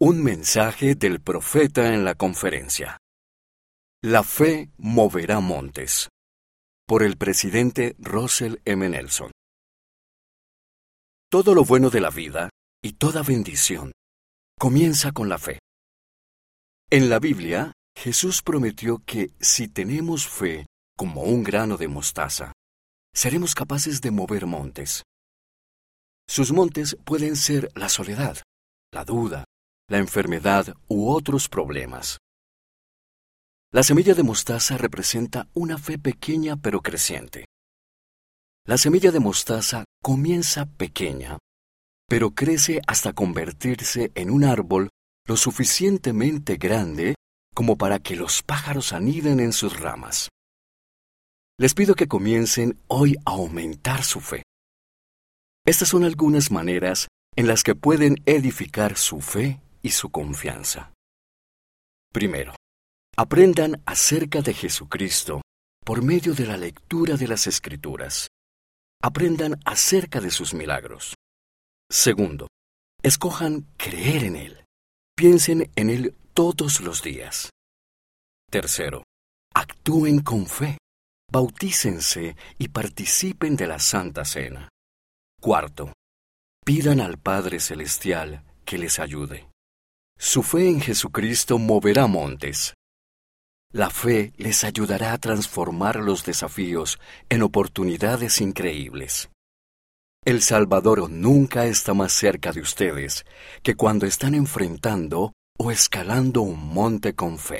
Un mensaje del profeta en la conferencia. La fe moverá montes. Por el presidente Russell M. Nelson. Todo lo bueno de la vida y toda bendición comienza con la fe. En la Biblia, Jesús prometió que si tenemos fe como un grano de mostaza, seremos capaces de mover montes. Sus montes pueden ser la soledad, la duda, la enfermedad u otros problemas. La semilla de mostaza representa una fe pequeña pero creciente. La semilla de mostaza comienza pequeña, pero crece hasta convertirse en un árbol lo suficientemente grande como para que los pájaros aniden en sus ramas. Les pido que comiencen hoy a aumentar su fe. Estas son algunas maneras en las que pueden edificar su fe y su confianza. Primero, aprendan acerca de Jesucristo por medio de la lectura de las Escrituras. Aprendan acerca de sus milagros. Segundo, escojan creer en Él. Piensen en Él todos los días. Tercero, actúen con fe. Bautícense y participen de la Santa Cena. Cuarto, pidan al Padre Celestial que les ayude. Su fe en Jesucristo moverá montes. La fe les ayudará a transformar los desafíos en oportunidades increíbles. El Salvador nunca está más cerca de ustedes que cuando están enfrentando o escalando un monte con fe.